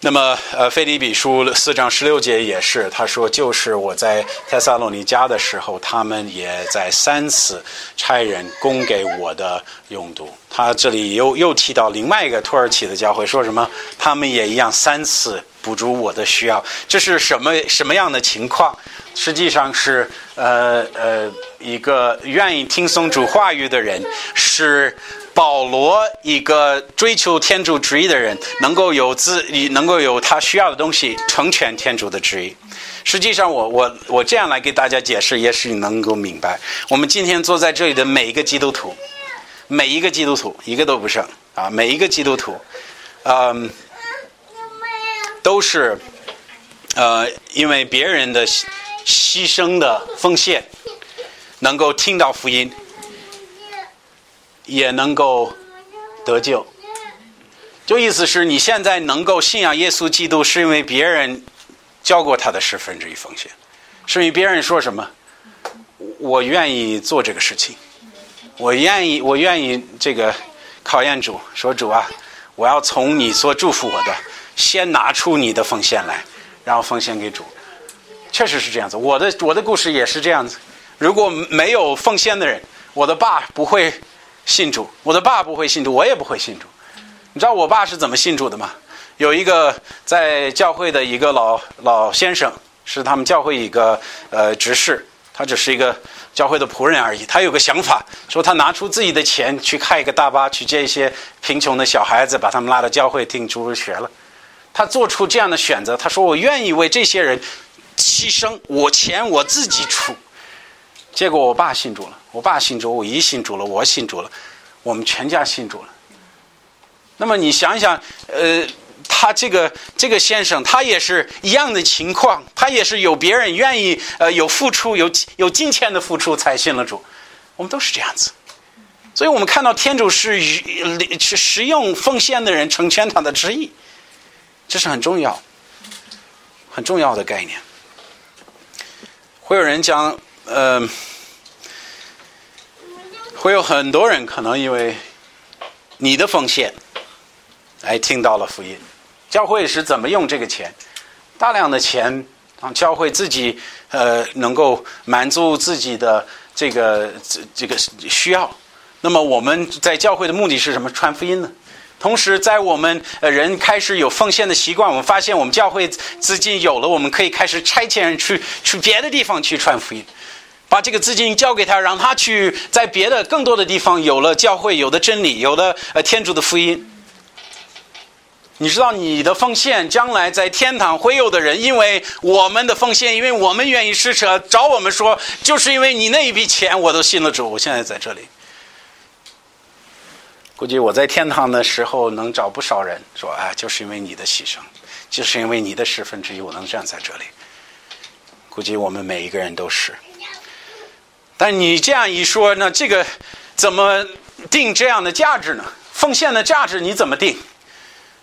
那么，呃，《腓立比书》四章十六节也是，他说：“就是我在泰萨罗尼加的时候，他们也在三次差人供给我的用度。”他这里又又提到另外一个土耳其的教会，说什么？他们也一样三次补足我的需要。这是什么什么样的情况？实际上是，呃呃，一个愿意听从主话语的人是。保罗一个追求天主旨意的人，能够有自，能够有他需要的东西，成全天主的旨意。实际上，我我我这样来给大家解释，也许你能够明白。我们今天坐在这里的每一个基督徒，每一个基督徒一个都不剩啊！每一个基督徒，嗯，都是呃，因为别人的牺牲的奉献，能够听到福音。也能够得救，就意思是你现在能够信仰耶稣基督，是因为别人教过他的十分之一奉献，是因为别人说什么，我愿意做这个事情，我愿意，我愿意这个考验主，说主啊，我要从你所祝福我的，先拿出你的奉献来，然后奉献给主，确实是这样子。我的我的故事也是这样子，如果没有奉献的人，我的爸不会。信主，我的爸不会信主，我也不会信主。你知道我爸是怎么信主的吗？有一个在教会的一个老老先生，是他们教会一个呃执事，他只是一个教会的仆人而已。他有个想法，说他拿出自己的钱去开一个大巴，去接一些贫穷的小孩子，把他们拉到教会听主日学了。他做出这样的选择，他说：“我愿意为这些人牺牲，我钱我自己出。”结果我爸信主了，我爸信主，我姨信主了，我信主了，我们全家信主了。那么你想想，呃，他这个这个先生，他也是一样的情况，他也是有别人愿意，呃，有付出，有有金钱的付出才信了主。我们都是这样子，所以我们看到天主是与是实用奉献的人成全他的旨意，这是很重要、很重要的概念。会有人讲。嗯，会有很多人可能因为你的奉献，哎，听到了福音。教会是怎么用这个钱？大量的钱让教会自己呃能够满足自己的这个这这个需要。那么我们在教会的目的是什么？传福音呢？同时，在我们呃人开始有奉献的习惯，我们发现我们教会资金有了，我们可以开始差遣人去去别的地方去传福音，把这个资金交给他，让他去在别的更多的地方有了教会，有的真理，有了呃天主的福音。你知道你的奉献将来在天堂会有的人，因为我们的奉献，因为我们愿意施舍，找我们说，就是因为你那一笔钱，我都信了主，我现在在这里。估计我在天堂的时候能找不少人说，啊，就是因为你的牺牲，就是因为你的十分之一，我能站在这里。估计我们每一个人都是。但你这样一说，那这个怎么定这样的价值呢？奉献的价值你怎么定？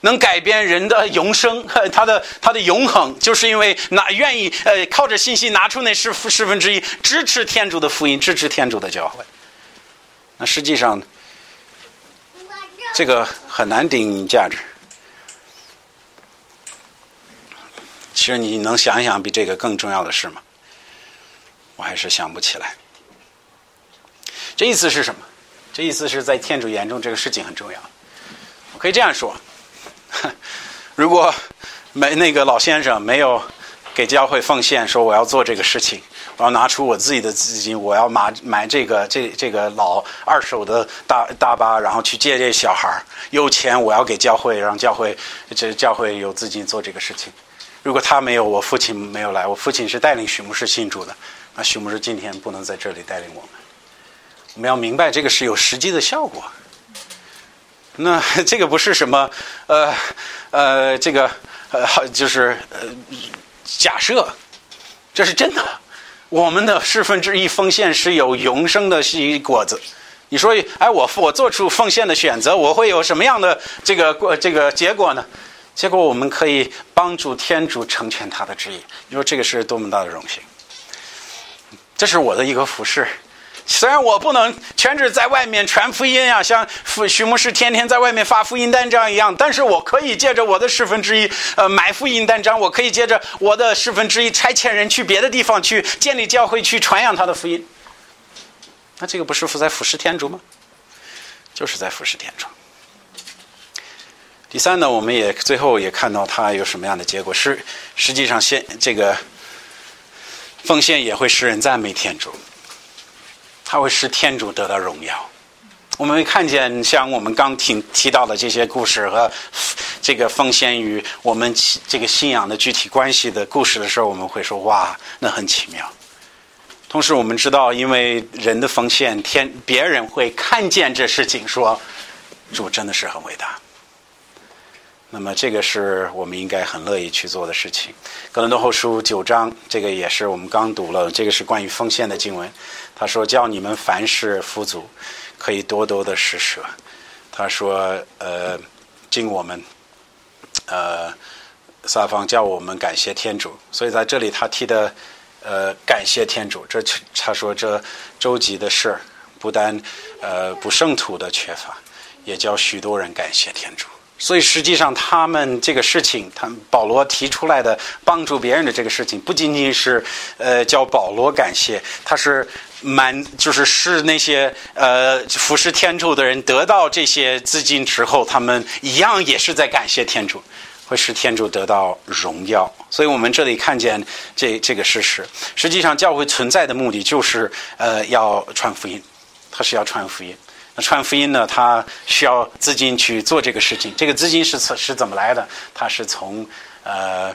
能改变人的永生，[laughs] 他的他的永恒，就是因为拿愿意呃靠着信息拿出那十十分之一，支持天主的福音，支持天主的教会。那实际上，这个很难定价值。其实你能想一想比这个更重要的事吗？我还是想不起来。这意思是什么？这意思是在天主眼中，这个事情很重要。我可以这样说。[laughs] 如果没那个老先生没有给教会奉献，说我要做这个事情，我要拿出我自己的资金，我要买买这个这这个老二手的大大巴，然后去接这小孩有钱我要给教会，让教会这教会有资金做这个事情。如果他没有，我父亲没有来，我父亲是带领许牧师信主的，那许牧师今天不能在这里带领我们。我们要明白这个是有实际的效果。那 [laughs] 这个不是什么，呃，呃，这个呃，就是呃，假设，这是真的。我们的四分之一奉献是有永生的西果子。你说，哎，我我做出奉献的选择，我会有什么样的这个过这个结果呢？结果我们可以帮助天主成全他的旨意。你说这个是多么大的荣幸？这是我的一个服饰。虽然我不能全职在外面传福音啊，像徐牧师天天在外面发福音单张一样，但是我可以借着我的十分之一，呃，买福音单张，我可以借着我的十分之一差遣人去别的地方去建立教会，去传扬他的福音。那这个不是在服侍天主吗？就是在服侍天主。第三呢，我们也最后也看到他有什么样的结果，是实际上现这个奉献也会使人赞美天主。他会使天主得到荣耀。我们会看见像我们刚听提到的这些故事和这个奉献于我们这个信仰的具体关系的故事的时候，我们会说：“哇，那很奇妙。”同时，我们知道，因为人的奉献，天别人会看见这事情，说：“主真的是很伟大。”那么，这个是我们应该很乐意去做的事情。格伦多后书九章，这个也是我们刚读了，这个是关于奉献的经文。他说：“叫你们凡事富足，可以多多的施舍。”他说：“呃，敬我们，呃，撒方叫我们感谢天主。”所以在这里他提的，呃，感谢天主。这他说这周集的事，不但呃不圣徒的缺乏，也叫许多人感谢天主。所以实际上，他们这个事情，他保罗提出来的帮助别人的这个事情，不仅仅是呃叫保罗感谢，他是满就是使那些呃服侍天主的人得到这些资金之后，他们一样也是在感谢天主，会使天主得到荣耀。所以我们这里看见这这个事实，实际上教会存在的目的就是呃要传福音，他是要传福音。那传福音呢？他需要资金去做这个事情。这个资金是是是怎么来的？他是从呃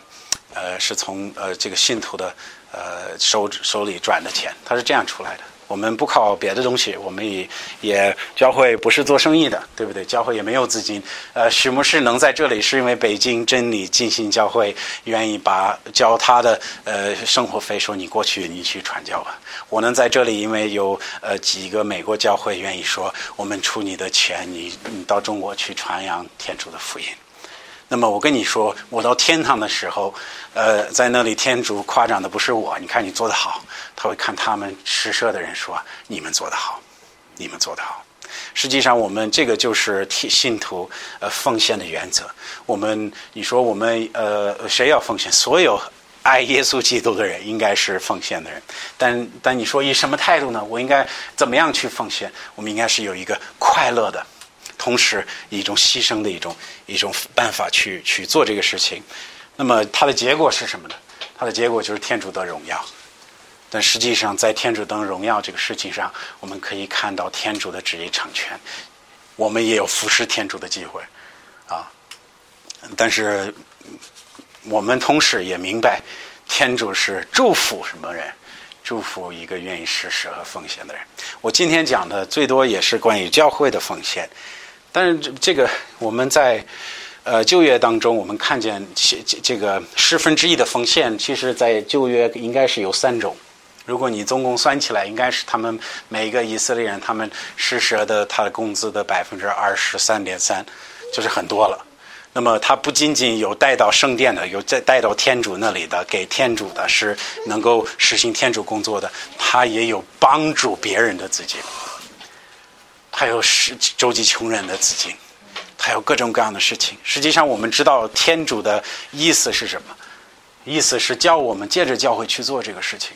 呃是从呃这个信徒的呃手手里转的钱，他是这样出来的。我们不靠别的东西，我们也也教会不是做生意的，对不对？教会也没有资金。呃，许牧师能在这里，是因为北京真理进信教会愿意把交他的呃生活费，说你过去你去传教吧。我能在这里，因为有呃几个美国教会愿意说，我们出你的钱，你你到中国去传扬天主的福音。那么我跟你说，我到天堂的时候，呃，在那里天主夸奖的不是我，你看你做的好，他会看他们施舍的人说你们做的好，你们做的好。实际上，我们这个就是信徒呃奉献的原则。我们你说我们呃谁要奉献？所有爱耶稣基督的人，应该是奉献的人。但但你说以什么态度呢？我应该怎么样去奉献？我们应该是有一个快乐的，同时一种牺牲的一种一种办法去去做这个事情。那么它的结果是什么呢？它的结果就是天主的荣耀。但实际上，在天主得荣耀这个事情上，我们可以看到天主的旨意成全，我们也有服侍天主的机会，啊！但是我们同时也明白，天主是祝福什么人？祝福一个愿意施舍和奉献的人。我今天讲的最多也是关于教会的奉献，但是这这个我们在呃旧约当中，我们看见这这个十分之一的奉献，其实在旧约应该是有三种。如果你总共算起来，应该是他们每个以色列人他们施舍的他的工资的百分之二十三点三，就是很多了。那么他不仅仅有带到圣殿的，有再带到天主那里的，给天主的是能够实行天主工作的，他也有帮助别人的自己，还有是周济穷人的资金，还有各种各样的事情。实际上，我们知道天主的意思是什么？意思是叫我们借着教会去做这个事情。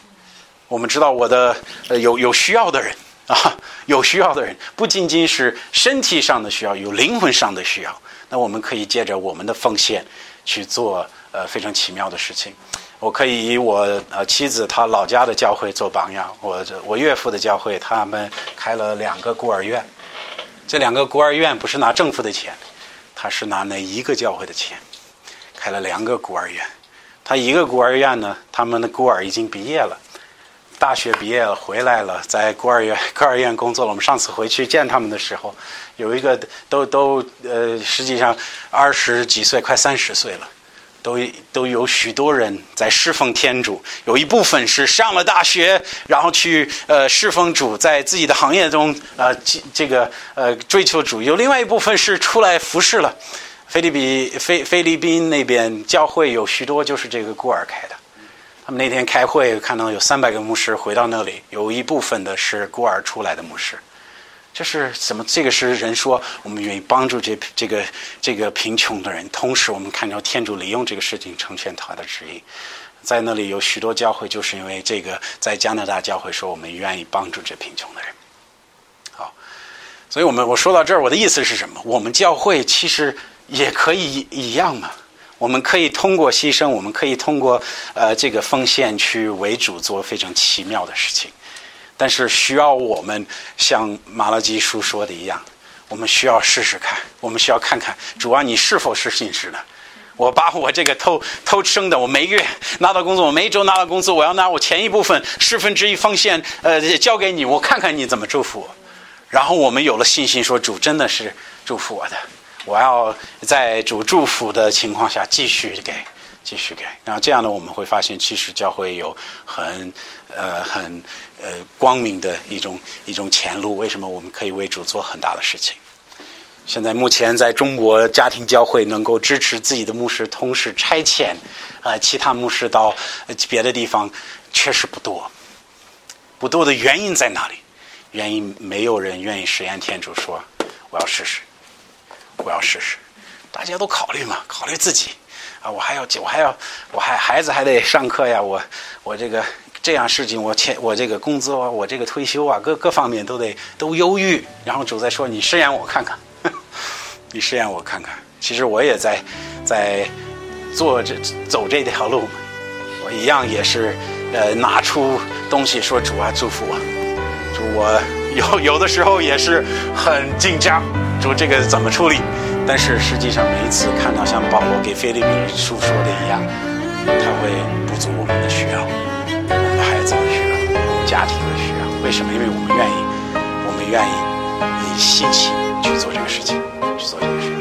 我们知道我的呃有有需要的人啊，有需要的人不仅仅是身体上的需要，有灵魂上的需要。那我们可以借着我们的奉献去做呃非常奇妙的事情。我可以以我呃妻子她老家的教会做榜样。我我岳父的教会他们开了两个孤儿院，这两个孤儿院不是拿政府的钱，他是拿那一个教会的钱，开了两个孤儿院。他一个孤儿院呢，他们的孤儿已经毕业了。大学毕业了，回来了，在孤儿院 [laughs] 孤儿院工作了。我们上次回去见他们的时候，有一个都都呃，实际上二十几岁，快三十岁了，都都有许多人在侍奉天主。有一部分是上了大学，然后去呃侍奉主，在自己的行业中呃这这个呃追求主。有另外一部分是出来服侍了。菲律宾菲菲律宾那边教会有许多就是这个孤儿开的。他们那天开会，看到有三百个牧师回到那里，有一部分的是孤儿出来的牧师。这是什么？这个是人说我们愿意帮助这这个这个贫穷的人，同时我们看到天主利用这个事情成全他的旨意。在那里有许多教会，就是因为这个，在加拿大教会说我们愿意帮助这贫穷的人。好，所以我们我说到这儿，我的意思是什么？我们教会其实也可以一样嘛。我们可以通过牺牲，我们可以通过呃这个奉献去为主做非常奇妙的事情，但是需要我们像马拉基书说的一样，我们需要试试看，我们需要看看主啊，你是否是信实的？我把我这个偷偷生的，我每月拿到工资，我每一周拿到工资，我要拿我前一部分十分之一奉献，呃，交给你，我看看你怎么祝福我。然后我们有了信心，说主真的是祝福我的。我要在主祝福的情况下继续给，继续给，然后这样呢，我们会发现，其实教会有很呃很呃光明的一种一种前路。为什么我们可以为主做很大的事情？现在目前在中国家庭教会能够支持自己的牧师，同时差遣呃其他牧师到别的地方，确实不多。不多的原因在哪里？原因没有人愿意实验天主说我要试试。我要试试，大家都考虑嘛，考虑自己啊，我还要，我还要，我还孩子还得上课呀，我我这个这样事情，我钱我这个工资啊，我这个退休啊，各各方面都得都忧郁。然后主在说：“你试验我看看，[laughs] 你试验我看看。”其实我也在在做这走这条路，我一样也是呃拿出东西说：“主啊，祝福我，祝我有有的时候也是很紧张。”说这个怎么处理？但是实际上，每一次看到像保罗给菲利比书说的一样，他会补足我们的需要，我们孩子的需要，我们家庭的需要。为什么？因为我们愿意，我们愿意以信心去做这个事情，去做这个事情。